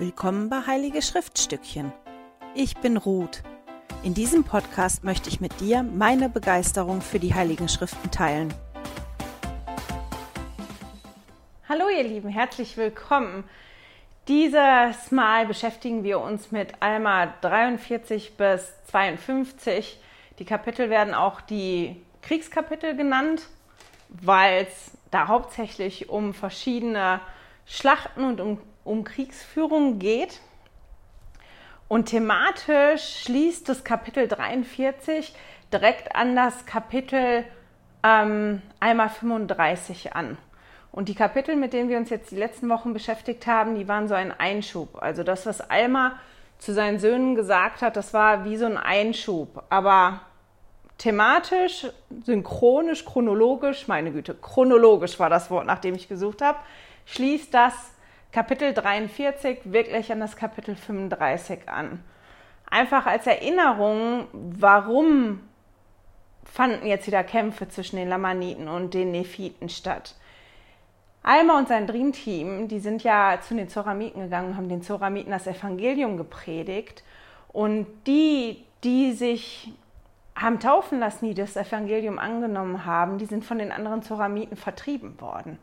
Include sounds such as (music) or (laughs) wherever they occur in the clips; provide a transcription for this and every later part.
Willkommen bei Heilige Schriftstückchen. Ich bin Ruth. In diesem Podcast möchte ich mit dir meine Begeisterung für die Heiligen Schriften teilen. Hallo ihr Lieben, herzlich willkommen. Dieses Mal beschäftigen wir uns mit Alma 43 bis 52. Die Kapitel werden auch die Kriegskapitel genannt, weil es da hauptsächlich um verschiedene Schlachten und um um Kriegsführung geht. Und thematisch schließt das Kapitel 43 direkt an das Kapitel ähm, einmal 35 an. Und die Kapitel, mit denen wir uns jetzt die letzten Wochen beschäftigt haben, die waren so ein Einschub. Also das, was Alma zu seinen Söhnen gesagt hat, das war wie so ein Einschub. Aber thematisch, synchronisch, chronologisch, meine Güte, chronologisch war das Wort, nach dem ich gesucht habe, schließt das Kapitel 43 wirklich an das Kapitel 35 an. Einfach als Erinnerung, warum fanden jetzt wieder Kämpfe zwischen den Lamaniten und den Nephiten statt. Alma und sein Dreamteam, die sind ja zu den Zoramiten gegangen, haben den Zoramiten das Evangelium gepredigt. Und die, die sich haben taufen lassen, die das Evangelium angenommen haben, die sind von den anderen Zoramiten vertrieben worden.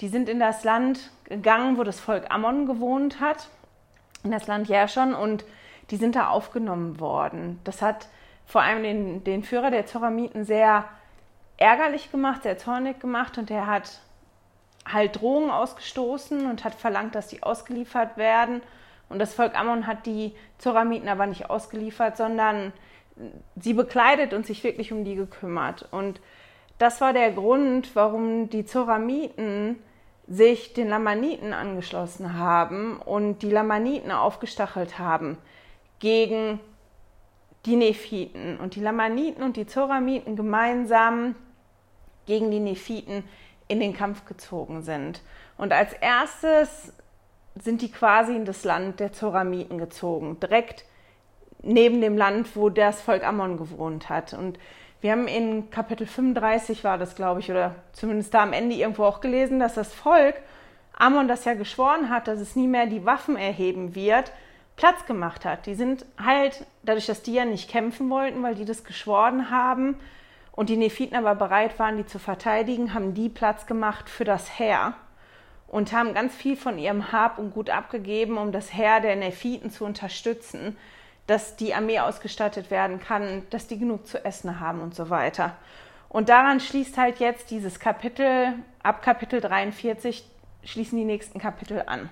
Die sind in das Land gegangen, wo das Volk Ammon gewohnt hat, in das Land Jerschon, und die sind da aufgenommen worden. Das hat vor allem den, den Führer der Zoramiten sehr ärgerlich gemacht, sehr zornig gemacht und er hat halt Drohungen ausgestoßen und hat verlangt, dass die ausgeliefert werden. Und das Volk Ammon hat die Zoramiten aber nicht ausgeliefert, sondern sie bekleidet und sich wirklich um die gekümmert. Und das war der Grund, warum die Zoramiten sich den Lamaniten angeschlossen haben und die Lamaniten aufgestachelt haben gegen die Nephiten und die Lamaniten und die Zoramiten gemeinsam gegen die Nephiten in den Kampf gezogen sind. Und als erstes sind die quasi in das Land der Zoramiten gezogen, direkt neben dem Land, wo das Volk Ammon gewohnt hat. Und wir haben in Kapitel 35 war das, glaube ich, oder zumindest da am Ende irgendwo auch gelesen, dass das Volk, Ammon das ja geschworen hat, dass es nie mehr die Waffen erheben wird, Platz gemacht hat. Die sind halt, dadurch, dass die ja nicht kämpfen wollten, weil die das geschworen haben und die Nephiten aber bereit waren, die zu verteidigen, haben die Platz gemacht für das Heer und haben ganz viel von ihrem Hab und Gut abgegeben, um das Heer der Nephiten zu unterstützen dass die Armee ausgestattet werden kann, dass die genug zu essen haben und so weiter. Und daran schließt halt jetzt dieses Kapitel, ab Kapitel 43 schließen die nächsten Kapitel an.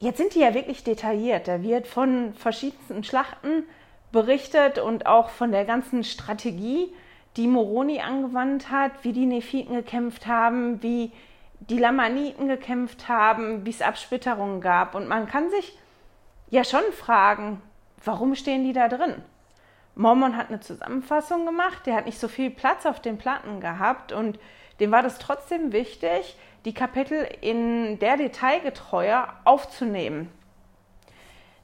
Jetzt sind die ja wirklich detailliert. Da wird von verschiedensten Schlachten berichtet und auch von der ganzen Strategie, die Moroni angewandt hat, wie die Nephiten gekämpft haben, wie die Lamaniten gekämpft haben, wie es Absplitterungen gab. Und man kann sich ja schon fragen, warum stehen die da drin? Mormon hat eine Zusammenfassung gemacht, der hat nicht so viel Platz auf den Platten gehabt und dem war das trotzdem wichtig, die Kapitel in der Detailgetreue aufzunehmen.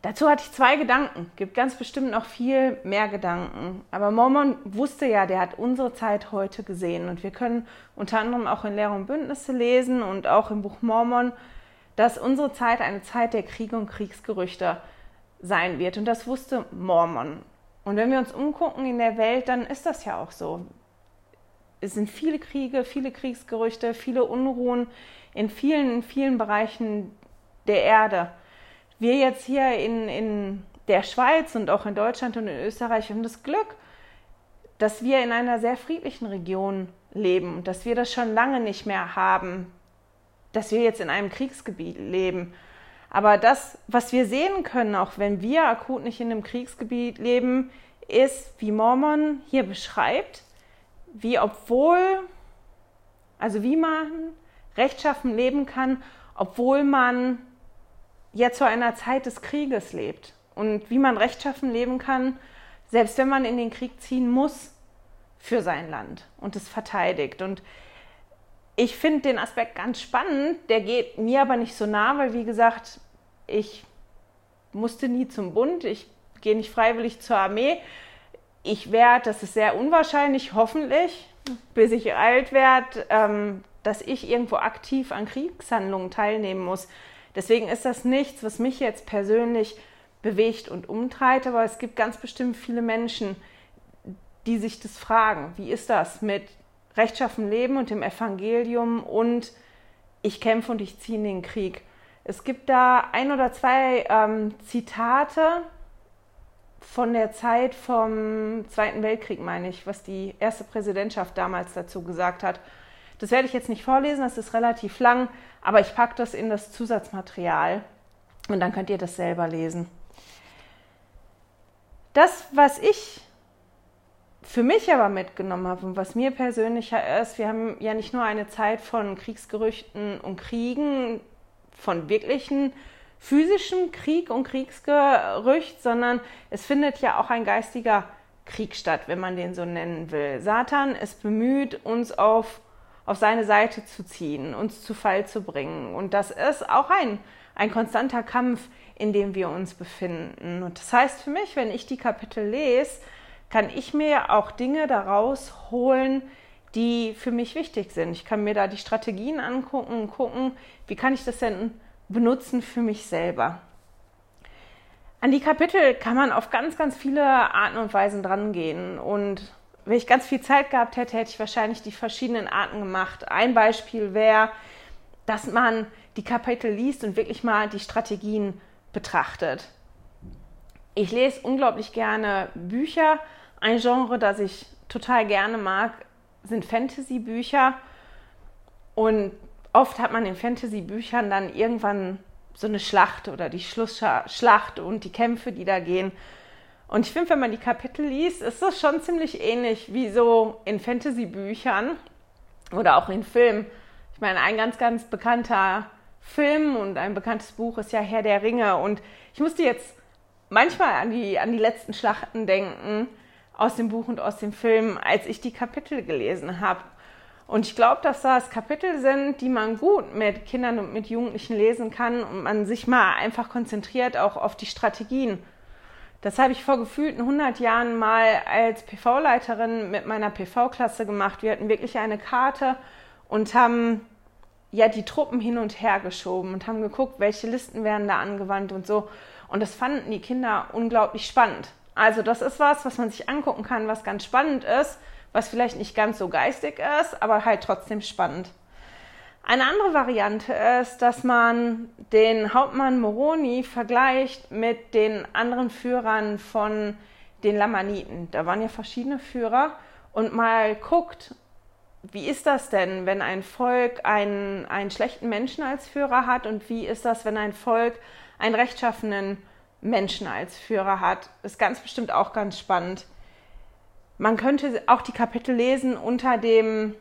Dazu hatte ich zwei Gedanken, gibt ganz bestimmt noch viel mehr Gedanken. Aber Mormon wusste ja, der hat unsere Zeit heute gesehen und wir können unter anderem auch in Lehre und Bündnisse lesen und auch im Buch Mormon dass unsere Zeit eine Zeit der Kriege und Kriegsgerüchte sein wird. Und das wusste Mormon. Und wenn wir uns umgucken in der Welt, dann ist das ja auch so. Es sind viele Kriege, viele Kriegsgerüchte, viele Unruhen in vielen, in vielen Bereichen der Erde. Wir jetzt hier in, in der Schweiz und auch in Deutschland und in Österreich haben das Glück, dass wir in einer sehr friedlichen Region leben und dass wir das schon lange nicht mehr haben, dass wir jetzt in einem Kriegsgebiet leben. Aber das, was wir sehen können, auch wenn wir akut nicht in einem Kriegsgebiet leben, ist, wie Mormon hier beschreibt, wie obwohl, also wie man rechtschaffen leben kann, obwohl man ja zu einer Zeit des Krieges lebt. Und wie man rechtschaffen leben kann, selbst wenn man in den Krieg ziehen muss für sein Land und es verteidigt. Und ich finde den Aspekt ganz spannend, der geht mir aber nicht so nah, weil wie gesagt, ich musste nie zum Bund, ich gehe nicht freiwillig zur Armee. Ich werde, das ist sehr unwahrscheinlich, hoffentlich, bis ich alt werde, ähm, dass ich irgendwo aktiv an Kriegshandlungen teilnehmen muss. Deswegen ist das nichts, was mich jetzt persönlich bewegt und umtreibt, aber es gibt ganz bestimmt viele Menschen, die sich das fragen. Wie ist das mit rechtschaffen Leben und dem Evangelium und ich kämpfe und ich ziehe in den Krieg? Es gibt da ein oder zwei ähm, Zitate von der Zeit vom Zweiten Weltkrieg, meine ich, was die erste Präsidentschaft damals dazu gesagt hat. Das werde ich jetzt nicht vorlesen, das ist relativ lang, aber ich packe das in das Zusatzmaterial und dann könnt ihr das selber lesen. Das, was ich für mich aber mitgenommen habe und was mir persönlicher ist, wir haben ja nicht nur eine Zeit von Kriegsgerüchten und Kriegen, von wirklichen physischen Krieg und Kriegsgerücht, sondern es findet ja auch ein geistiger Krieg statt, wenn man den so nennen will. Satan ist bemüht, uns auf, auf seine Seite zu ziehen, uns zu Fall zu bringen. Und das ist auch ein, ein konstanter Kampf, in dem wir uns befinden. Und das heißt für mich, wenn ich die Kapitel lese, kann ich mir auch Dinge daraus holen, die für mich wichtig sind. Ich kann mir da die Strategien angucken und gucken, wie kann ich das denn benutzen für mich selber. An die Kapitel kann man auf ganz, ganz viele Arten und Weisen drangehen. Und wenn ich ganz viel Zeit gehabt hätte, hätte ich wahrscheinlich die verschiedenen Arten gemacht. Ein Beispiel wäre, dass man die Kapitel liest und wirklich mal die Strategien betrachtet. Ich lese unglaublich gerne Bücher. Ein Genre, das ich total gerne mag, sind Fantasy-Bücher. Und oft hat man in Fantasy-Büchern dann irgendwann so eine Schlacht oder die Schlussschlacht und die Kämpfe, die da gehen. Und ich finde, wenn man die Kapitel liest, ist das schon ziemlich ähnlich wie so in Fantasy-Büchern oder auch in Filmen. Ich meine, ein ganz, ganz bekannter Film und ein bekanntes Buch ist ja Herr der Ringe. Und ich musste jetzt manchmal an die, an die letzten Schlachten denken aus dem Buch und aus dem Film, als ich die Kapitel gelesen habe. Und ich glaube, dass das Kapitel sind, die man gut mit Kindern und mit Jugendlichen lesen kann und man sich mal einfach konzentriert auch auf die Strategien. Das habe ich vor gefühlten 100 Jahren mal als PV-Leiterin mit meiner PV-Klasse gemacht. Wir hatten wirklich eine Karte und haben ja die Truppen hin und her geschoben und haben geguckt, welche Listen werden da angewandt und so. Und das fanden die Kinder unglaublich spannend. Also das ist was, was man sich angucken kann, was ganz spannend ist, was vielleicht nicht ganz so geistig ist, aber halt trotzdem spannend. Eine andere Variante ist, dass man den Hauptmann Moroni vergleicht mit den anderen Führern von den Lamaniten. Da waren ja verschiedene Führer und mal guckt, wie ist das denn, wenn ein Volk einen, einen schlechten Menschen als Führer hat und wie ist das, wenn ein Volk einen rechtschaffenen Menschen als Führer hat? Ist ganz bestimmt auch ganz spannend. Man könnte auch die Kapitel lesen unter dem,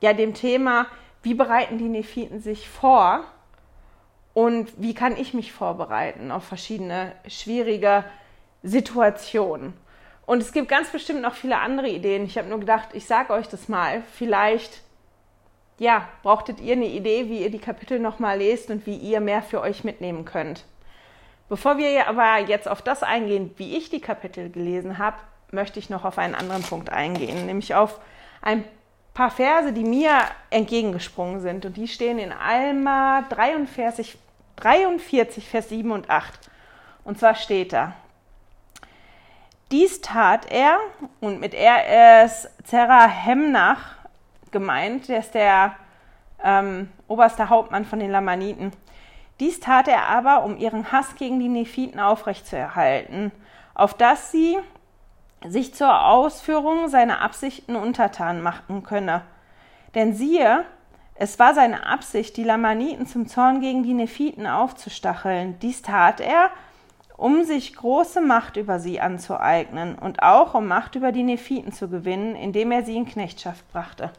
ja, dem Thema, wie bereiten die Nephiten sich vor und wie kann ich mich vorbereiten auf verschiedene schwierige Situationen. Und es gibt ganz bestimmt noch viele andere Ideen. Ich habe nur gedacht, ich sage euch das mal. Vielleicht, ja, brauchtet ihr eine Idee, wie ihr die Kapitel nochmal lest und wie ihr mehr für euch mitnehmen könnt. Bevor wir aber jetzt auf das eingehen, wie ich die Kapitel gelesen habe, möchte ich noch auf einen anderen Punkt eingehen, nämlich auf ein paar Verse, die mir entgegengesprungen sind. Und die stehen in Alma 43, 43 Vers 7 und 8. Und zwar steht da, dies tat er, und mit er ist Zerahemnach gemeint, der ist der ähm, oberste Hauptmann von den Lamaniten. Dies tat er aber, um ihren Hass gegen die Nephiten aufrechtzuerhalten, auf dass sie sich zur Ausführung seiner Absichten untertan machen könne. Denn siehe, es war seine Absicht, die Lamaniten zum Zorn gegen die Nephiten aufzustacheln. Dies tat er, um sich große Macht über sie anzueignen und auch um Macht über die Nephiten zu gewinnen, indem er sie in Knechtschaft brachte.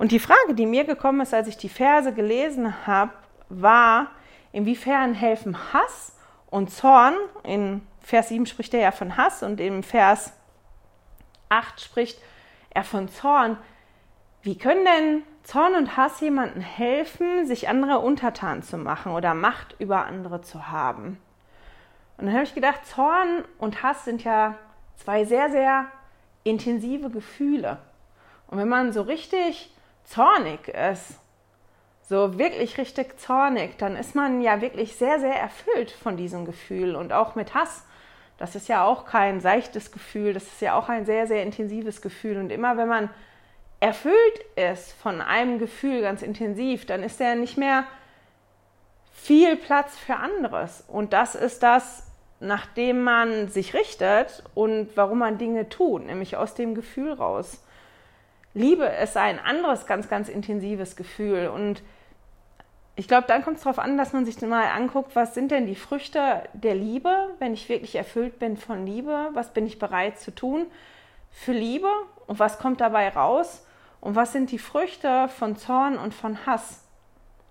Und die Frage, die mir gekommen ist, als ich die Verse gelesen habe, war, inwiefern helfen Hass und Zorn, in Vers 7 spricht er ja von Hass und im Vers 8 spricht er von Zorn, wie können denn Zorn und Hass jemandem helfen, sich andere untertan zu machen oder Macht über andere zu haben? Und dann habe ich gedacht, Zorn und Hass sind ja zwei sehr, sehr intensive Gefühle. Und wenn man so richtig zornig ist, so wirklich richtig zornig, dann ist man ja wirklich sehr, sehr erfüllt von diesem Gefühl. Und auch mit Hass, das ist ja auch kein seichtes Gefühl, das ist ja auch ein sehr, sehr intensives Gefühl. Und immer wenn man erfüllt ist von einem Gefühl ganz intensiv, dann ist ja nicht mehr viel Platz für anderes. Und das ist das, nachdem man sich richtet und warum man Dinge tut, nämlich aus dem Gefühl raus. Liebe ist ein anderes ganz, ganz intensives Gefühl. Und ich glaube, dann kommt es darauf an, dass man sich mal anguckt, was sind denn die Früchte der Liebe, wenn ich wirklich erfüllt bin von Liebe, was bin ich bereit zu tun für Liebe und was kommt dabei raus und was sind die Früchte von Zorn und von Hass.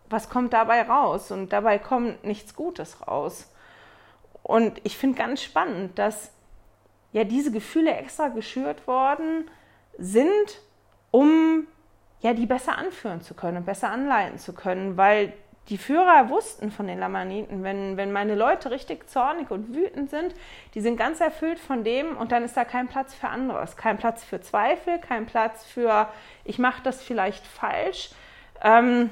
Was kommt dabei raus? Und dabei kommt nichts Gutes raus. Und ich finde ganz spannend, dass ja diese Gefühle extra geschürt worden sind, um ja die besser anführen zu können, besser anleiten zu können, weil die Führer wussten von den Lamaniten, wenn, wenn meine Leute richtig zornig und wütend sind, die sind ganz erfüllt von dem und dann ist da kein Platz für anderes, kein Platz für Zweifel, kein Platz für, ich mache das vielleicht falsch, ähm,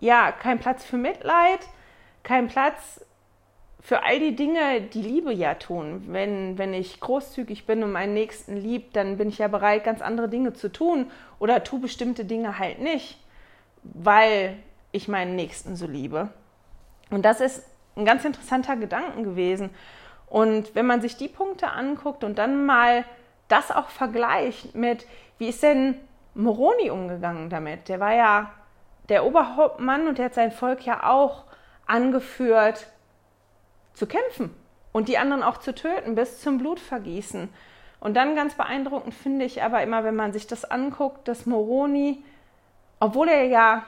ja, kein Platz für Mitleid, kein Platz für all die Dinge, die Liebe ja tun. Wenn, wenn ich großzügig bin und meinen Nächsten lieb, dann bin ich ja bereit, ganz andere Dinge zu tun oder tu bestimmte Dinge halt nicht, weil ich meinen Nächsten so liebe. Und das ist ein ganz interessanter Gedanken gewesen. Und wenn man sich die Punkte anguckt und dann mal das auch vergleicht mit, wie ist denn Moroni umgegangen damit? Der war ja der Oberhauptmann und der hat sein Volk ja auch angeführt, zu kämpfen und die anderen auch zu töten bis zum Blutvergießen. Und dann ganz beeindruckend finde ich aber immer, wenn man sich das anguckt, dass Moroni, obwohl er ja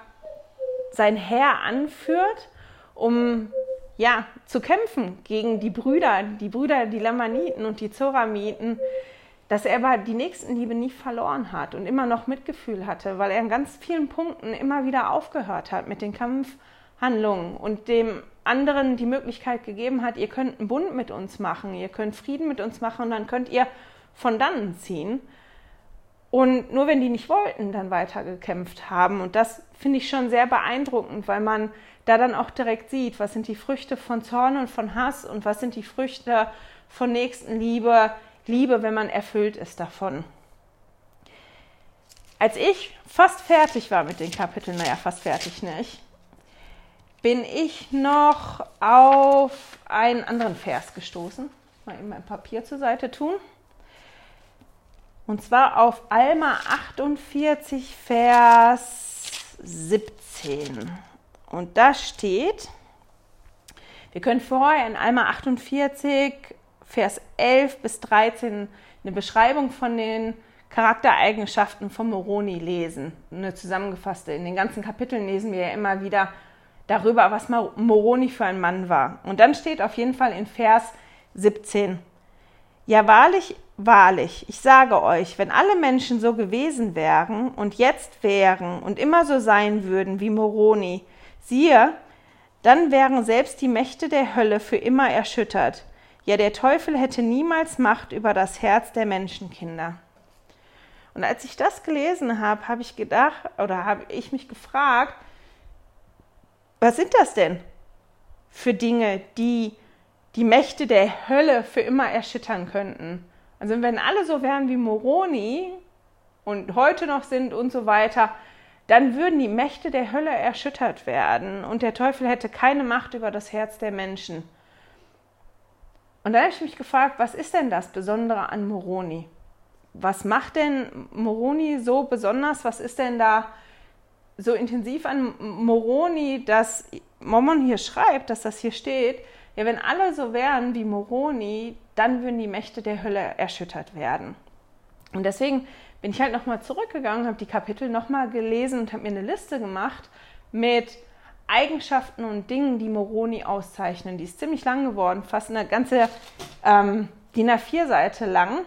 sein Heer anführt, um ja zu kämpfen gegen die Brüder, die Brüder, die Lamaniten und die Zoramiten, dass er aber die Nächstenliebe nie verloren hat und immer noch Mitgefühl hatte, weil er in ganz vielen Punkten immer wieder aufgehört hat mit den Kampfhandlungen und dem anderen die Möglichkeit gegeben hat, ihr könnt einen Bund mit uns machen, ihr könnt Frieden mit uns machen und dann könnt ihr von dannen ziehen. Und nur wenn die nicht wollten, dann weiter gekämpft haben. Und das finde ich schon sehr beeindruckend, weil man da dann auch direkt sieht, was sind die Früchte von Zorn und von Hass und was sind die Früchte von Nächstenliebe, Liebe, wenn man erfüllt ist davon. Als ich fast fertig war mit den Kapiteln, naja, fast fertig nicht, bin ich noch auf einen anderen Vers gestoßen. Mal eben mein Papier zur Seite tun. Und zwar auf Alma 48, Vers 17. Und da steht, wir können vorher in Alma 48, Vers 11 bis 13 eine Beschreibung von den Charaktereigenschaften von Moroni lesen. Eine zusammengefasste. In den ganzen Kapiteln lesen wir ja immer wieder darüber, was Moroni für ein Mann war. Und dann steht auf jeden Fall in Vers 17, ja wahrlich, wahrlich, ich sage euch, wenn alle Menschen so gewesen wären und jetzt wären und immer so sein würden wie Moroni, siehe, dann wären selbst die Mächte der Hölle für immer erschüttert. Ja, der Teufel hätte niemals Macht über das Herz der Menschenkinder. Und als ich das gelesen habe, habe ich gedacht oder habe ich mich gefragt, was sind das denn für Dinge, die die Mächte der Hölle für immer erschüttern könnten? Also wenn alle so wären wie Moroni und heute noch sind und so weiter, dann würden die Mächte der Hölle erschüttert werden und der Teufel hätte keine Macht über das Herz der Menschen. Und da habe ich mich gefragt, was ist denn das Besondere an Moroni? Was macht denn Moroni so besonders? Was ist denn da so intensiv an Moroni, dass Momon hier schreibt, dass das hier steht, ja, wenn alle so wären wie Moroni, dann würden die Mächte der Hölle erschüttert werden. Und deswegen bin ich halt nochmal zurückgegangen, habe die Kapitel nochmal gelesen und habe mir eine Liste gemacht mit Eigenschaften und Dingen, die Moroni auszeichnen. Die ist ziemlich lang geworden, fast eine ganze ähm, DIN A4-Seite lang.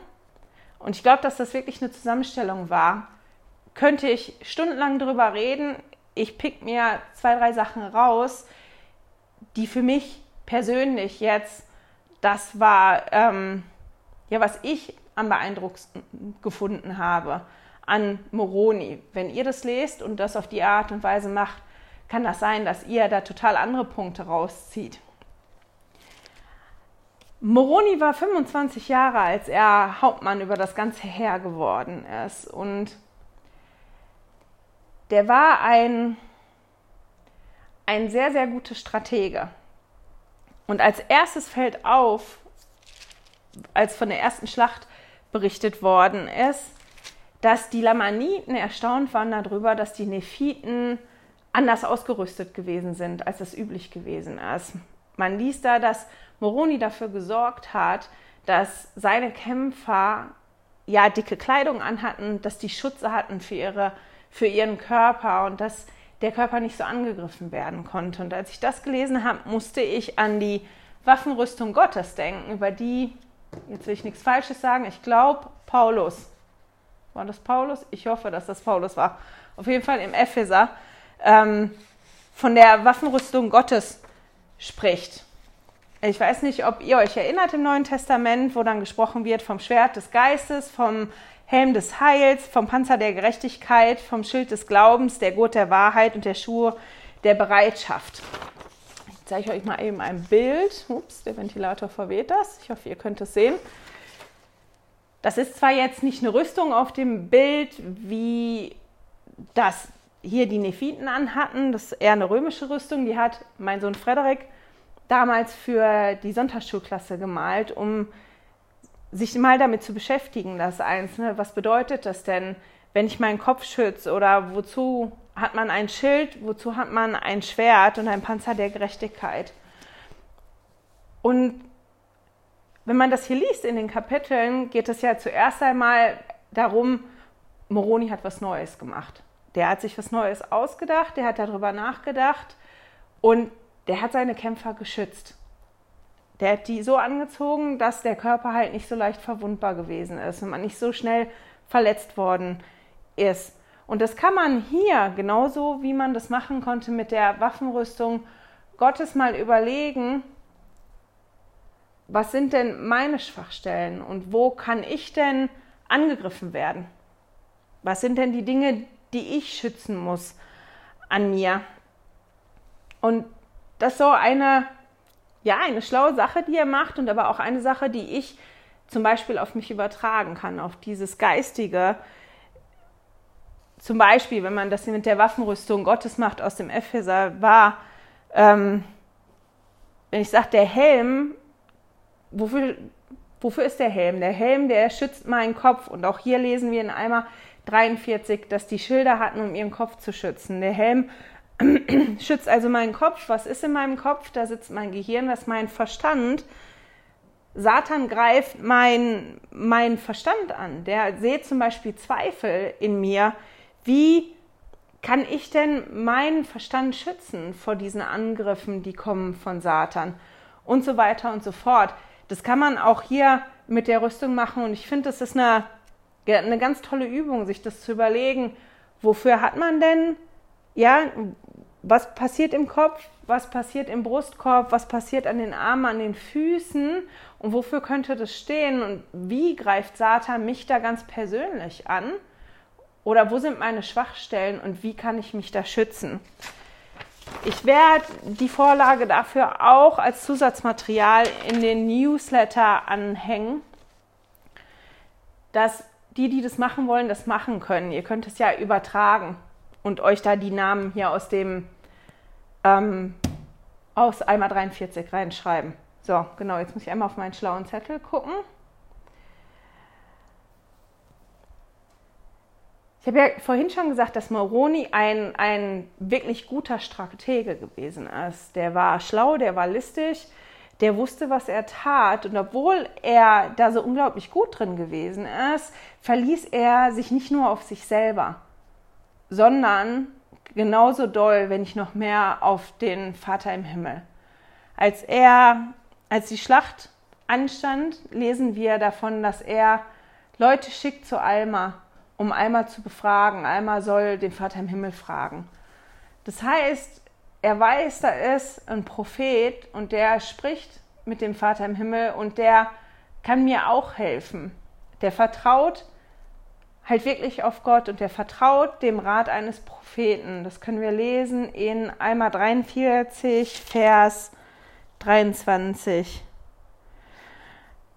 Und ich glaube, dass das wirklich eine Zusammenstellung war könnte ich stundenlang drüber reden. Ich pick mir zwei, drei Sachen raus, die für mich persönlich jetzt das war, ähm, ja, was ich am beeindruckendsten gefunden habe an Moroni. Wenn ihr das lest und das auf die Art und Weise macht, kann das sein, dass ihr da total andere Punkte rauszieht. Moroni war 25 Jahre, als er Hauptmann über das ganze Heer geworden ist. Und der war ein, ein sehr, sehr guter Stratege. Und als erstes fällt auf, als von der ersten Schlacht berichtet worden ist, dass die Lamaniten erstaunt waren darüber, dass die Nephiten anders ausgerüstet gewesen sind, als das üblich gewesen ist. Man liest da, dass Moroni dafür gesorgt hat, dass seine Kämpfer ja dicke Kleidung anhatten, dass die Schutze hatten für, ihre, für ihren Körper und dass der Körper nicht so angegriffen werden konnte. Und als ich das gelesen habe, musste ich an die Waffenrüstung Gottes denken, über die, jetzt will ich nichts Falsches sagen, ich glaube, Paulus. War das Paulus? Ich hoffe, dass das Paulus war. Auf jeden Fall im Epheser. Ähm, von der Waffenrüstung Gottes spricht. Ich weiß nicht, ob ihr euch erinnert im Neuen Testament, wo dann gesprochen wird vom Schwert des Geistes, vom Helm des Heils, vom Panzer der Gerechtigkeit, vom Schild des Glaubens, der Gurt der Wahrheit und der Schuhe der Bereitschaft. Ich zeige euch mal eben ein Bild. Ups, der Ventilator verweht das. Ich hoffe, ihr könnt es sehen. Das ist zwar jetzt nicht eine Rüstung auf dem Bild, wie das hier die Nephiten anhatten. Das ist eher eine römische Rüstung. Die hat mein Sohn Frederik damals für die Sonntagsschulklasse gemalt, um sich mal damit zu beschäftigen, das Einzelne. Was bedeutet das denn, wenn ich meinen Kopf schütze? Oder wozu hat man ein Schild? Wozu hat man ein Schwert und ein Panzer der Gerechtigkeit? Und wenn man das hier liest in den Kapiteln, geht es ja zuerst einmal darum, Moroni hat was Neues gemacht. Der hat sich was Neues ausgedacht, der hat darüber nachgedacht und der hat seine Kämpfer geschützt. Der hat die so angezogen, dass der Körper halt nicht so leicht verwundbar gewesen ist und man nicht so schnell verletzt worden ist. Und das kann man hier, genauso wie man das machen konnte mit der Waffenrüstung Gottes, mal überlegen, was sind denn meine Schwachstellen und wo kann ich denn angegriffen werden? Was sind denn die Dinge, die ich schützen muss an mir? Und das ist so eine, ja, eine schlaue Sache, die er macht und aber auch eine Sache, die ich zum Beispiel auf mich übertragen kann, auf dieses Geistige. Zum Beispiel, wenn man das mit der Waffenrüstung Gottes macht aus dem Epheser, war, ähm, wenn ich sage, der Helm, wofür, wofür ist der Helm? Der Helm, der schützt meinen Kopf. Und auch hier lesen wir in Eimer 43, dass die Schilder hatten, um ihren Kopf zu schützen. Der Helm schützt also meinen Kopf. Was ist in meinem Kopf? Da sitzt mein Gehirn, das ist mein Verstand. Satan greift meinen mein Verstand an. Der sieht zum Beispiel Zweifel in mir. Wie kann ich denn meinen Verstand schützen vor diesen Angriffen, die kommen von Satan? Und so weiter und so fort. Das kann man auch hier mit der Rüstung machen. Und ich finde, das ist eine, eine ganz tolle Übung, sich das zu überlegen. Wofür hat man denn ja, was passiert im Kopf, was passiert im Brustkorb, was passiert an den Armen, an den Füßen und wofür könnte das stehen und wie greift Satan mich da ganz persönlich an? Oder wo sind meine Schwachstellen und wie kann ich mich da schützen? Ich werde die Vorlage dafür auch als Zusatzmaterial in den Newsletter anhängen, dass die, die das machen wollen, das machen können. Ihr könnt es ja übertragen und euch da die Namen hier aus dem ähm, aus Eimer 43 reinschreiben. So, genau, jetzt muss ich einmal auf meinen schlauen Zettel gucken. Ich habe ja vorhin schon gesagt, dass Moroni ein, ein wirklich guter Stratege gewesen ist. Der war schlau, der war listig, der wusste, was er tat. Und obwohl er da so unglaublich gut drin gewesen ist, verließ er sich nicht nur auf sich selber sondern genauso doll, wenn nicht noch mehr, auf den Vater im Himmel. Als er, als die Schlacht anstand, lesen wir davon, dass er Leute schickt zu Alma, um Alma zu befragen. Alma soll den Vater im Himmel fragen. Das heißt, er weiß, da ist ein Prophet und der spricht mit dem Vater im Himmel und der kann mir auch helfen. Der vertraut halt wirklich auf Gott und er vertraut dem Rat eines Propheten. Das können wir lesen in Eimer 43, Vers 23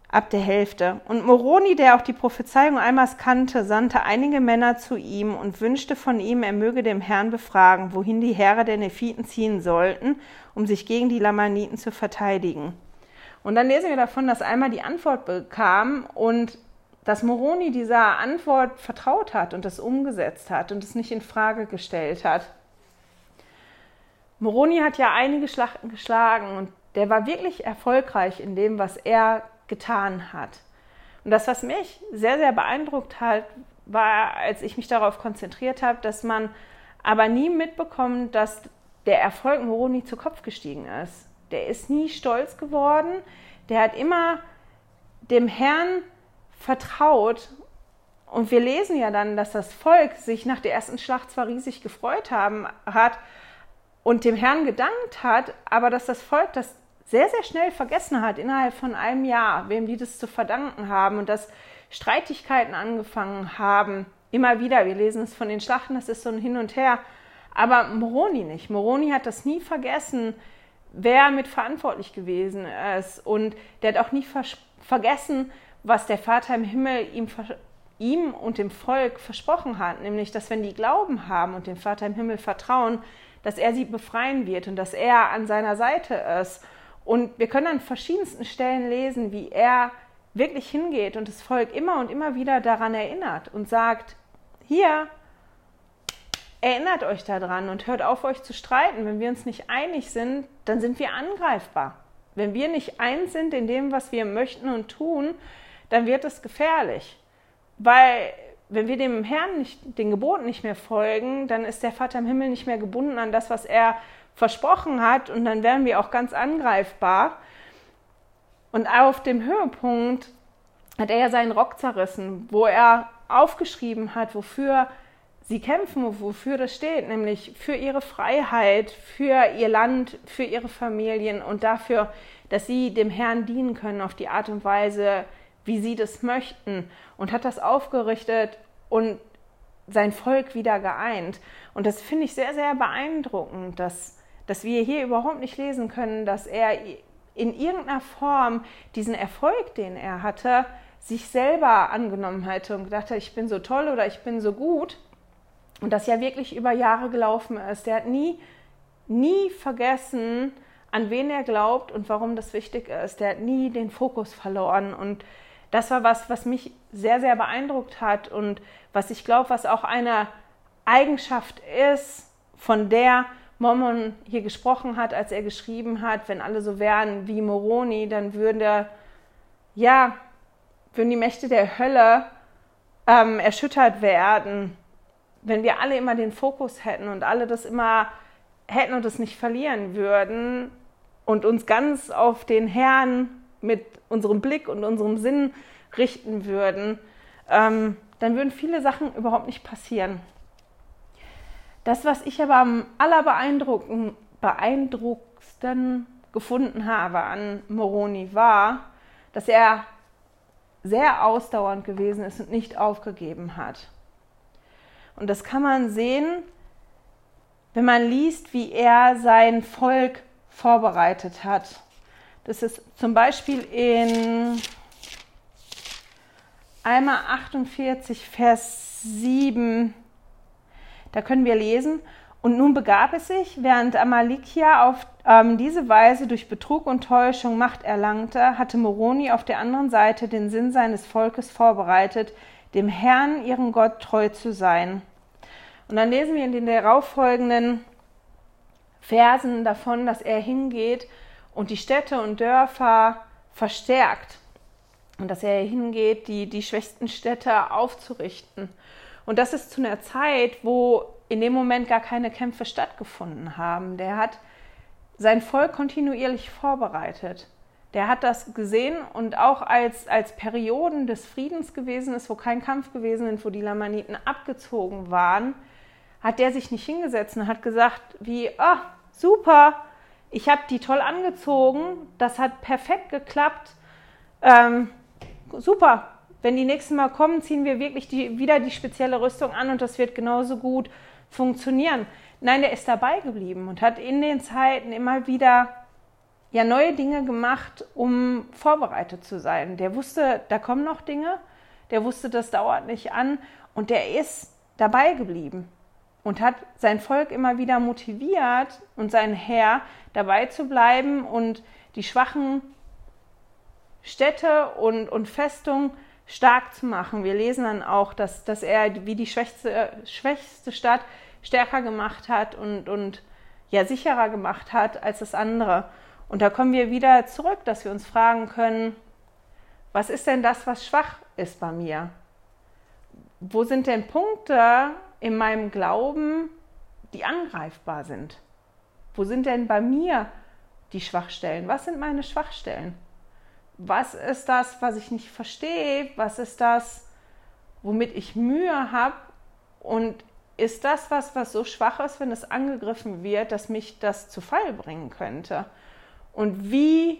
ab der Hälfte. Und Moroni, der auch die Prophezeiung Eimers kannte, sandte einige Männer zu ihm und wünschte von ihm, er möge dem Herrn befragen, wohin die Heere der Nephiten ziehen sollten, um sich gegen die Lamaniten zu verteidigen. Und dann lesen wir davon, dass einmal die Antwort bekam und dass Moroni dieser Antwort vertraut hat und das umgesetzt hat und es nicht in Frage gestellt hat. Moroni hat ja einige Schlachten geschlagen und der war wirklich erfolgreich in dem, was er getan hat. Und das, was mich sehr, sehr beeindruckt hat, war, als ich mich darauf konzentriert habe, dass man aber nie mitbekommt, dass der Erfolg Moroni zu Kopf gestiegen ist. Der ist nie stolz geworden. Der hat immer dem Herrn vertraut. Und wir lesen ja dann, dass das Volk sich nach der ersten Schlacht zwar riesig gefreut haben, hat und dem Herrn gedankt hat, aber dass das Volk das sehr, sehr schnell vergessen hat, innerhalb von einem Jahr, wem die das zu verdanken haben und dass Streitigkeiten angefangen haben. Immer wieder, wir lesen es von den Schlachten, das ist so ein Hin und Her. Aber Moroni nicht. Moroni hat das nie vergessen, wer mit verantwortlich gewesen ist. Und der hat auch nie vergessen, was der Vater im Himmel ihm, ihm und dem Volk versprochen hat, nämlich, dass wenn die Glauben haben und dem Vater im Himmel vertrauen, dass er sie befreien wird und dass er an seiner Seite ist. Und wir können an verschiedensten Stellen lesen, wie er wirklich hingeht und das Volk immer und immer wieder daran erinnert und sagt, hier, erinnert euch daran und hört auf, euch zu streiten. Wenn wir uns nicht einig sind, dann sind wir angreifbar. Wenn wir nicht eins sind in dem, was wir möchten und tun, dann wird es gefährlich. Weil wenn wir dem Herrn nicht, den Geboten nicht mehr folgen, dann ist der Vater im Himmel nicht mehr gebunden an das, was er versprochen hat und dann wären wir auch ganz angreifbar. Und auf dem Höhepunkt hat er ja seinen Rock zerrissen, wo er aufgeschrieben hat, wofür sie kämpfen, wofür das steht, nämlich für ihre Freiheit, für ihr Land, für ihre Familien und dafür, dass sie dem Herrn dienen können auf die Art und Weise, wie sie das möchten und hat das aufgerichtet und sein Volk wieder geeint. Und das finde ich sehr, sehr beeindruckend, dass, dass wir hier überhaupt nicht lesen können, dass er in irgendeiner Form diesen Erfolg, den er hatte, sich selber angenommen hätte und gedacht hat, ich bin so toll oder ich bin so gut. Und das ja wirklich über Jahre gelaufen ist. Der hat nie, nie vergessen, an wen er glaubt und warum das wichtig ist. Der hat nie den Fokus verloren. Und das war was, was mich sehr, sehr beeindruckt hat und was ich glaube, was auch eine Eigenschaft ist, von der Mormon hier gesprochen hat, als er geschrieben hat, wenn alle so wären wie Moroni, dann würde, ja, würden die Mächte der Hölle ähm, erschüttert werden, wenn wir alle immer den Fokus hätten und alle das immer hätten und es nicht verlieren würden und uns ganz auf den Herrn mit unserem Blick und unserem Sinn richten würden, ähm, dann würden viele Sachen überhaupt nicht passieren. Das, was ich aber am allerbeeindruckendsten gefunden habe an Moroni, war, dass er sehr ausdauernd gewesen ist und nicht aufgegeben hat. Und das kann man sehen, wenn man liest, wie er sein Volk vorbereitet hat. Das ist zum Beispiel in einmal 48, Vers 7. Da können wir lesen. Und nun begab es sich, während Amalikia auf ähm, diese Weise durch Betrug und Täuschung Macht erlangte, hatte Moroni auf der anderen Seite den Sinn seines Volkes vorbereitet, dem Herrn, ihrem Gott, treu zu sein. Und dann lesen wir in den darauffolgenden Versen davon, dass er hingeht und die Städte und Dörfer verstärkt und dass er hingeht, die, die schwächsten Städte aufzurichten. Und das ist zu einer Zeit, wo in dem Moment gar keine Kämpfe stattgefunden haben. Der hat sein Volk kontinuierlich vorbereitet. Der hat das gesehen und auch als, als Perioden des Friedens gewesen ist, wo kein Kampf gewesen ist, wo die Lamaniten abgezogen waren, hat der sich nicht hingesetzt und hat gesagt, wie, ah, oh, super, ich habe die toll angezogen, das hat perfekt geklappt, ähm, super, wenn die nächsten Mal kommen, ziehen wir wirklich die, wieder die spezielle Rüstung an und das wird genauso gut funktionieren. Nein, der ist dabei geblieben und hat in den Zeiten immer wieder ja neue Dinge gemacht, um vorbereitet zu sein. Der wusste, da kommen noch Dinge, der wusste, das dauert nicht an. Und der ist dabei geblieben und hat sein Volk immer wieder motiviert und sein Herr dabei zu bleiben und die schwachen Städte und, und Festungen stark zu machen. Wir lesen dann auch, dass, dass er wie die schwächste, schwächste Stadt stärker gemacht hat und, und ja sicherer gemacht hat als das andere. Und da kommen wir wieder zurück, dass wir uns fragen können, was ist denn das, was schwach ist bei mir? Wo sind denn Punkte in meinem Glauben, die angreifbar sind? Wo sind denn bei mir die Schwachstellen? Was sind meine Schwachstellen? Was ist das, was ich nicht verstehe? Was ist das, womit ich Mühe habe? Und ist das was, was so schwach ist, wenn es angegriffen wird, dass mich das zu Fall bringen könnte? Und wie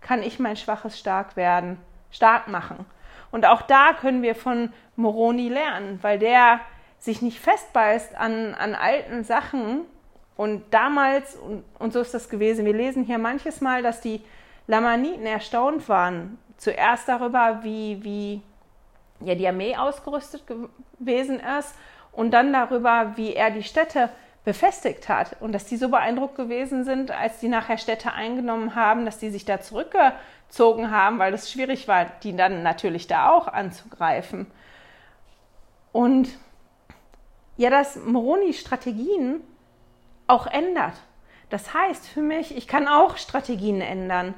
kann ich mein schwaches stark werden, stark machen? Und auch da können wir von Moroni lernen, weil der sich nicht festbeißt an, an alten Sachen. Und damals, und, und so ist das gewesen, wir lesen hier manches Mal, dass die Lamaniten erstaunt waren, zuerst darüber, wie, wie ja, die Armee ausgerüstet gewesen ist und dann darüber, wie er die Städte befestigt hat und dass die so beeindruckt gewesen sind, als die nachher Städte eingenommen haben, dass die sich da zurückgezogen haben, weil es schwierig war, die dann natürlich da auch anzugreifen. Und ja, dass Moroni Strategien auch ändert. Das heißt für mich, ich kann auch Strategien ändern.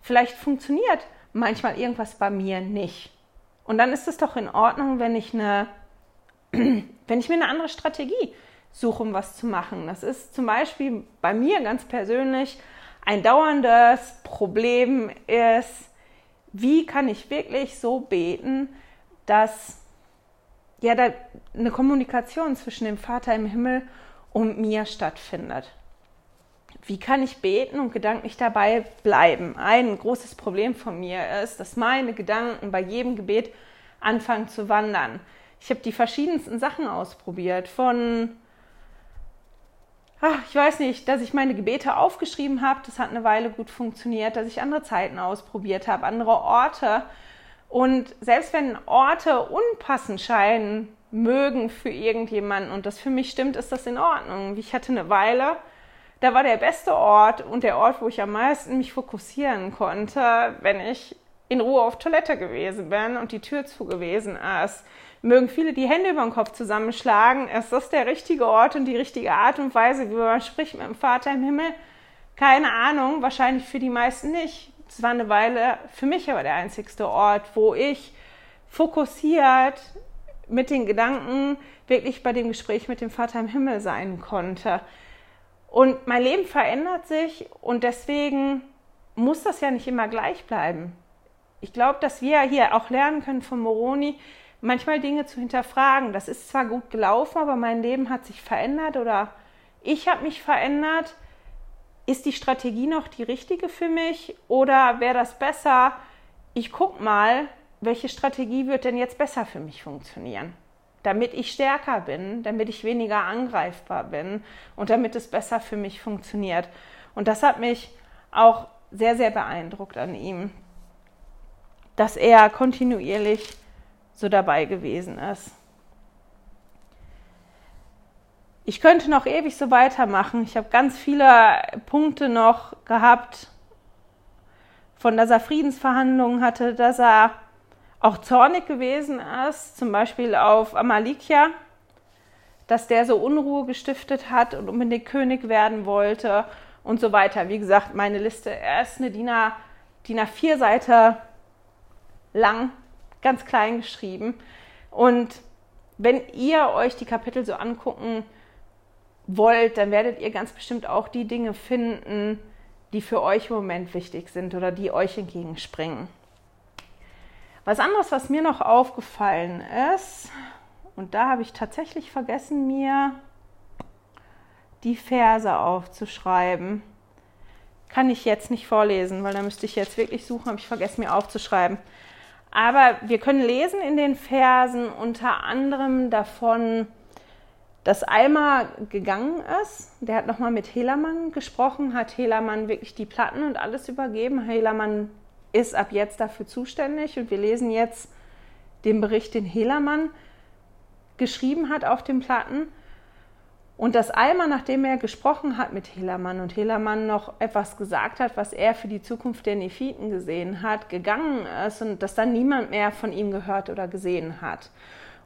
Vielleicht funktioniert manchmal irgendwas bei mir nicht. Und dann ist es doch in Ordnung, wenn ich eine (clears throat) wenn ich mir eine andere Strategie suche, um was zu machen. Das ist zum Beispiel bei mir ganz persönlich ein dauerndes Problem ist, wie kann ich wirklich so beten, dass ja da eine Kommunikation zwischen dem Vater im Himmel und mir stattfindet. Wie kann ich beten und gedanklich dabei bleiben? Ein großes Problem von mir ist, dass meine Gedanken bei jedem Gebet anfangen zu wandern. Ich habe die verschiedensten Sachen ausprobiert. Von, ach, ich weiß nicht, dass ich meine Gebete aufgeschrieben habe, das hat eine Weile gut funktioniert, dass ich andere Zeiten ausprobiert habe, andere Orte. Und selbst wenn Orte unpassend scheinen mögen für irgendjemanden und das für mich stimmt, ist das in Ordnung. Ich hatte eine Weile, da war der beste Ort und der Ort, wo ich am meisten mich fokussieren konnte, wenn ich in Ruhe auf Toilette gewesen bin und die Tür zu gewesen ist mögen viele die Hände über den Kopf zusammenschlagen. Ist das der richtige Ort und die richtige Art und Weise, wie man spricht mit dem Vater im Himmel? Keine Ahnung, wahrscheinlich für die meisten nicht. Es war eine Weile für mich aber der einzigste Ort, wo ich fokussiert mit den Gedanken wirklich bei dem Gespräch mit dem Vater im Himmel sein konnte. Und mein Leben verändert sich und deswegen muss das ja nicht immer gleich bleiben. Ich glaube, dass wir hier auch lernen können von Moroni, manchmal Dinge zu hinterfragen. Das ist zwar gut gelaufen, aber mein Leben hat sich verändert oder ich habe mich verändert. Ist die Strategie noch die richtige für mich oder wäre das besser? Ich gucke mal, welche Strategie wird denn jetzt besser für mich funktionieren? Damit ich stärker bin, damit ich weniger angreifbar bin und damit es besser für mich funktioniert. Und das hat mich auch sehr, sehr beeindruckt an ihm, dass er kontinuierlich so dabei gewesen ist. Ich könnte noch ewig so weitermachen. Ich habe ganz viele Punkte noch gehabt, von dass er Friedensverhandlungen hatte, dass er auch zornig gewesen ist, zum Beispiel auf Amalikia, dass der so Unruhe gestiftet hat und unbedingt König werden wollte und so weiter. Wie gesagt, meine Liste ist eine DIN A4 Seite lang ganz klein geschrieben. Und wenn ihr euch die Kapitel so angucken wollt, dann werdet ihr ganz bestimmt auch die Dinge finden, die für euch im Moment wichtig sind oder die euch entgegenspringen. Was anderes, was mir noch aufgefallen ist, und da habe ich tatsächlich vergessen, mir die Verse aufzuschreiben. Kann ich jetzt nicht vorlesen, weil da müsste ich jetzt wirklich suchen, habe ich vergessen, mir aufzuschreiben. Aber wir können lesen in den Versen unter anderem davon, dass Alma gegangen ist. Der hat nochmal mit Helamann gesprochen, hat Helamann wirklich die Platten und alles übergeben. Helamann ist ab jetzt dafür zuständig und wir lesen jetzt den Bericht, den Helamann geschrieben hat auf den Platten. Und dass Alma, nachdem er gesprochen hat mit Helamann und Helamann noch etwas gesagt hat, was er für die Zukunft der Nephiten gesehen hat, gegangen ist und dass dann niemand mehr von ihm gehört oder gesehen hat.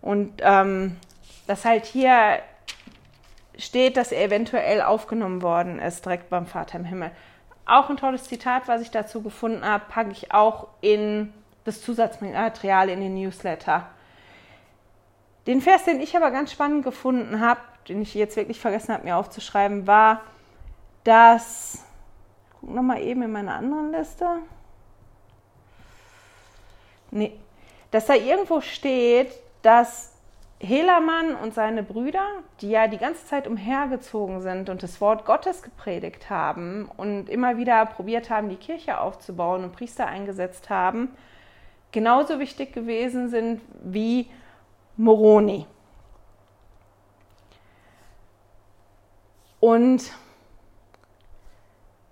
Und ähm, dass halt hier steht, dass er eventuell aufgenommen worden ist, direkt beim Vater im Himmel. Auch ein tolles Zitat, was ich dazu gefunden habe, packe ich auch in das Zusatzmaterial in den Newsletter. Den Vers, den ich aber ganz spannend gefunden habe, den ich jetzt wirklich vergessen habe, mir aufzuschreiben, war, dass, ich gucke nochmal eben in meiner anderen Liste, nee, dass da irgendwo steht, dass Helamann und seine Brüder, die ja die ganze Zeit umhergezogen sind und das Wort Gottes gepredigt haben und immer wieder probiert haben, die Kirche aufzubauen und Priester eingesetzt haben, genauso wichtig gewesen sind wie Moroni. Und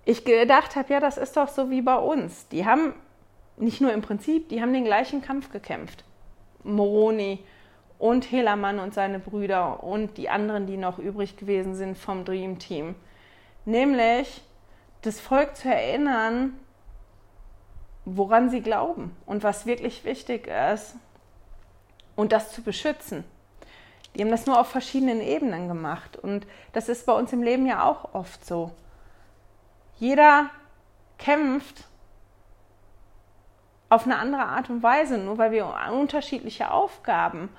ich gedacht habe, ja, das ist doch so wie bei uns. Die haben nicht nur im Prinzip, die haben den gleichen Kampf gekämpft. Moroni und Helamann und seine Brüder und die anderen, die noch übrig gewesen sind vom Dream Team. Nämlich das Volk zu erinnern, woran sie glauben und was wirklich wichtig ist und das zu beschützen. Die haben das nur auf verschiedenen Ebenen gemacht. Und das ist bei uns im Leben ja auch oft so. Jeder kämpft auf eine andere Art und Weise, nur weil wir unterschiedliche Aufgaben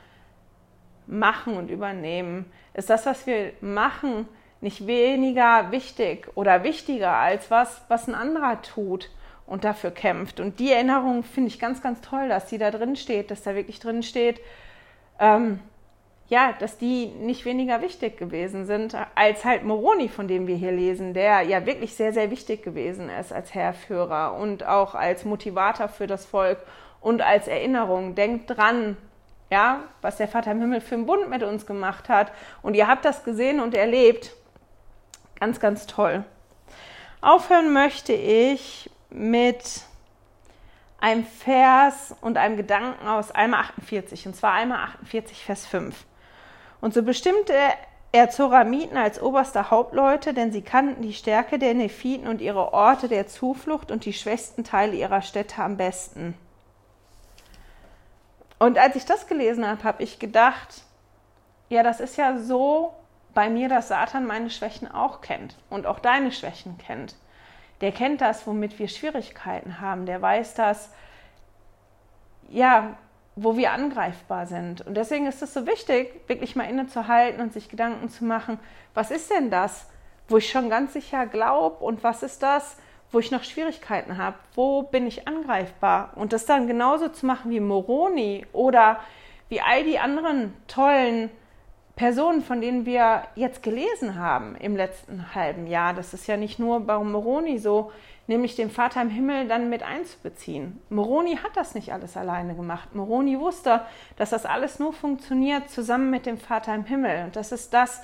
machen und übernehmen. Ist das, was wir machen, nicht weniger wichtig oder wichtiger als was, was ein anderer tut und dafür kämpft? Und die Erinnerung finde ich ganz, ganz toll, dass die da drin steht, dass da wirklich drin steht, ähm, ja, dass die nicht weniger wichtig gewesen sind als halt Moroni, von dem wir hier lesen, der ja wirklich sehr, sehr wichtig gewesen ist als Herrführer und auch als Motivator für das Volk und als Erinnerung. Denkt dran, ja, was der Vater im Himmel für einen Bund mit uns gemacht hat. Und ihr habt das gesehen und erlebt. Ganz, ganz toll. Aufhören möchte ich mit einem Vers und einem Gedanken aus Alma 48, und zwar Alma 48, Vers 5. Und so bestimmte er Zoramiten als oberste Hauptleute, denn sie kannten die Stärke der Nephiten und ihre Orte der Zuflucht und die schwächsten Teile ihrer Städte am besten. Und als ich das gelesen habe, habe ich gedacht, ja, das ist ja so bei mir, dass Satan meine Schwächen auch kennt und auch deine Schwächen kennt. Der kennt das, womit wir Schwierigkeiten haben. Der weiß das, ja, wo wir angreifbar sind. Und deswegen ist es so wichtig, wirklich mal innezuhalten und sich Gedanken zu machen, was ist denn das, wo ich schon ganz sicher glaube und was ist das, wo ich noch Schwierigkeiten habe, wo bin ich angreifbar? Und das dann genauso zu machen wie Moroni oder wie all die anderen tollen Personen, von denen wir jetzt gelesen haben im letzten halben Jahr. Das ist ja nicht nur bei Moroni so, nämlich den Vater im Himmel dann mit einzubeziehen. Moroni hat das nicht alles alleine gemacht. Moroni wusste, dass das alles nur funktioniert zusammen mit dem Vater im Himmel. Und das ist das,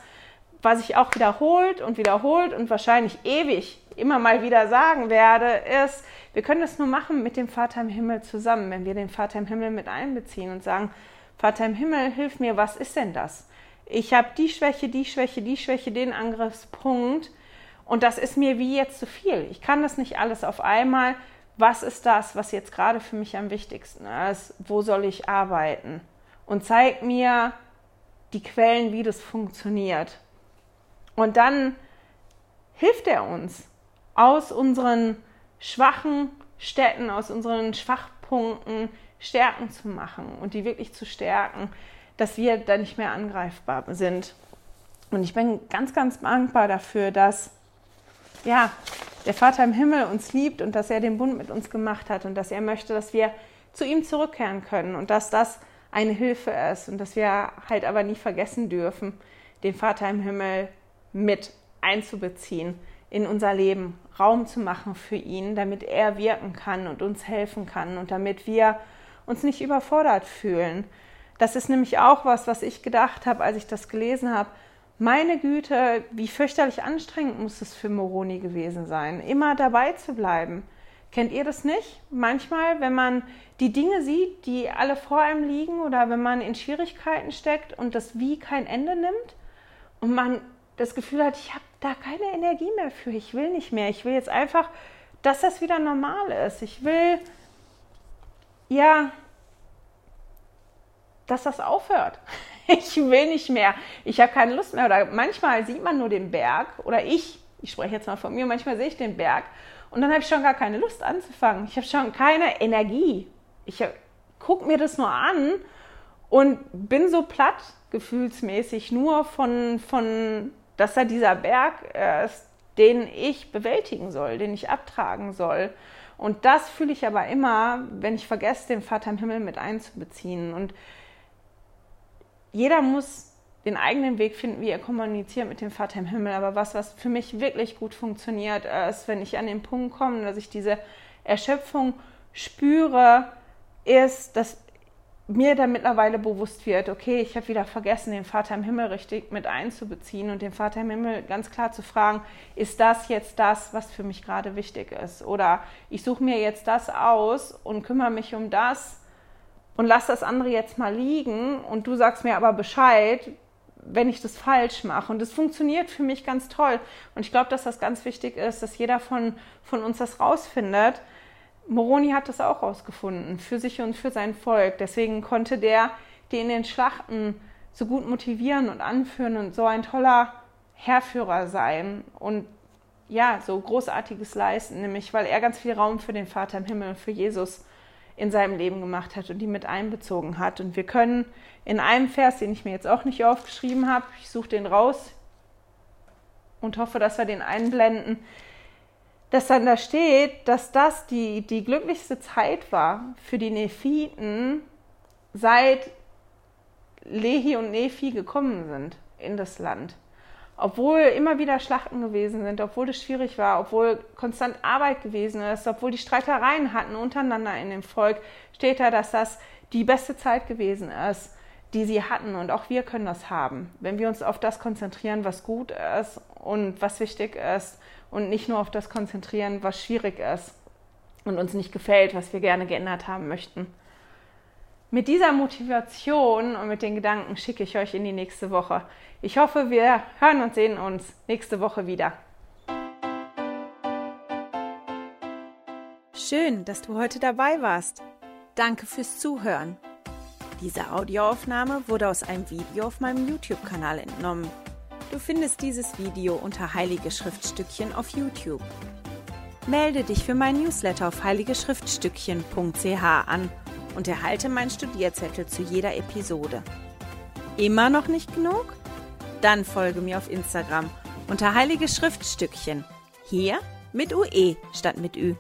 was ich auch wiederholt und wiederholt und wahrscheinlich ewig immer mal wieder sagen werde, ist, wir können das nur machen mit dem Vater im Himmel zusammen, wenn wir den Vater im Himmel mit einbeziehen und sagen, Vater im Himmel, hilf mir, was ist denn das? Ich habe die Schwäche, die Schwäche, die Schwäche, den Angriffspunkt und das ist mir wie jetzt zu viel. Ich kann das nicht alles auf einmal. Was ist das, was jetzt gerade für mich am wichtigsten ist? Wo soll ich arbeiten? Und zeig mir die Quellen, wie das funktioniert. Und dann hilft er uns aus unseren schwachen Städten, aus unseren Schwachpunkten Stärken zu machen und die wirklich zu stärken, dass wir da nicht mehr angreifbar sind. Und ich bin ganz, ganz dankbar dafür, dass ja, der Vater im Himmel uns liebt und dass er den Bund mit uns gemacht hat und dass er möchte, dass wir zu ihm zurückkehren können und dass das eine Hilfe ist und dass wir halt aber nie vergessen dürfen, den Vater im Himmel mit einzubeziehen in unser Leben, Raum zu machen für ihn, damit er wirken kann und uns helfen kann und damit wir uns nicht überfordert fühlen. Das ist nämlich auch was, was ich gedacht habe, als ich das gelesen habe. Meine Güte, wie fürchterlich anstrengend muss es für Moroni gewesen sein, immer dabei zu bleiben. Kennt ihr das nicht? Manchmal, wenn man die Dinge sieht, die alle vor einem liegen oder wenn man in Schwierigkeiten steckt und das Wie kein Ende nimmt und man das Gefühl hat, ich habe da keine Energie mehr für, ich will nicht mehr, ich will jetzt einfach, dass das wieder normal ist. Ich will, ja, dass das aufhört. (laughs) Ich will nicht mehr, ich habe keine Lust mehr. Oder manchmal sieht man nur den Berg oder ich, ich spreche jetzt mal von mir, manchmal sehe ich den Berg und dann habe ich schon gar keine Lust anzufangen. Ich habe schon keine Energie. Ich gucke mir das nur an und bin so platt gefühlsmäßig nur von, von dass da dieser Berg ist, den ich bewältigen soll, den ich abtragen soll. Und das fühle ich aber immer, wenn ich vergesse, den Vater im Himmel mit einzubeziehen. Und jeder muss den eigenen Weg finden, wie er kommuniziert mit dem Vater im Himmel. Aber was, was für mich wirklich gut funktioniert, ist, wenn ich an den Punkt komme, dass ich diese Erschöpfung spüre, ist, dass mir da mittlerweile bewusst wird, okay, ich habe wieder vergessen, den Vater im Himmel richtig mit einzubeziehen und den Vater im Himmel ganz klar zu fragen, ist das jetzt das, was für mich gerade wichtig ist? Oder ich suche mir jetzt das aus und kümmere mich um das und lass das andere jetzt mal liegen und du sagst mir aber Bescheid, wenn ich das falsch mache. Und das funktioniert für mich ganz toll. Und ich glaube, dass das ganz wichtig ist, dass jeder von, von uns das rausfindet. Moroni hat das auch rausgefunden, für sich und für sein Volk. Deswegen konnte der die in den Schlachten so gut motivieren und anführen und so ein toller Herrführer sein und ja, so großartiges leisten, nämlich weil er ganz viel Raum für den Vater im Himmel, für Jesus in seinem Leben gemacht hat und die mit einbezogen hat. Und wir können in einem Vers, den ich mir jetzt auch nicht aufgeschrieben habe, ich suche den raus und hoffe, dass wir den einblenden, dass dann da steht, dass das die, die glücklichste Zeit war für die Nephiten, seit Lehi und Nephi gekommen sind in das Land obwohl immer wieder Schlachten gewesen sind, obwohl es schwierig war, obwohl konstant Arbeit gewesen ist, obwohl die Streitereien hatten untereinander in dem Volk, steht da, dass das die beste Zeit gewesen ist, die sie hatten. Und auch wir können das haben, wenn wir uns auf das konzentrieren, was gut ist und was wichtig ist und nicht nur auf das konzentrieren, was schwierig ist und uns nicht gefällt, was wir gerne geändert haben möchten. Mit dieser Motivation und mit den Gedanken schicke ich euch in die nächste Woche. Ich hoffe, wir hören und sehen uns nächste Woche wieder. Schön, dass du heute dabei warst. Danke fürs Zuhören. Diese Audioaufnahme wurde aus einem Video auf meinem YouTube-Kanal entnommen. Du findest dieses Video unter Heilige Schriftstückchen auf YouTube. Melde dich für mein Newsletter auf heiligeschriftstückchen.ch an und erhalte meinen Studierzettel zu jeder Episode. Immer noch nicht genug? Dann folge mir auf Instagram unter Heilige Schriftstückchen. Hier mit UE statt mit Ü.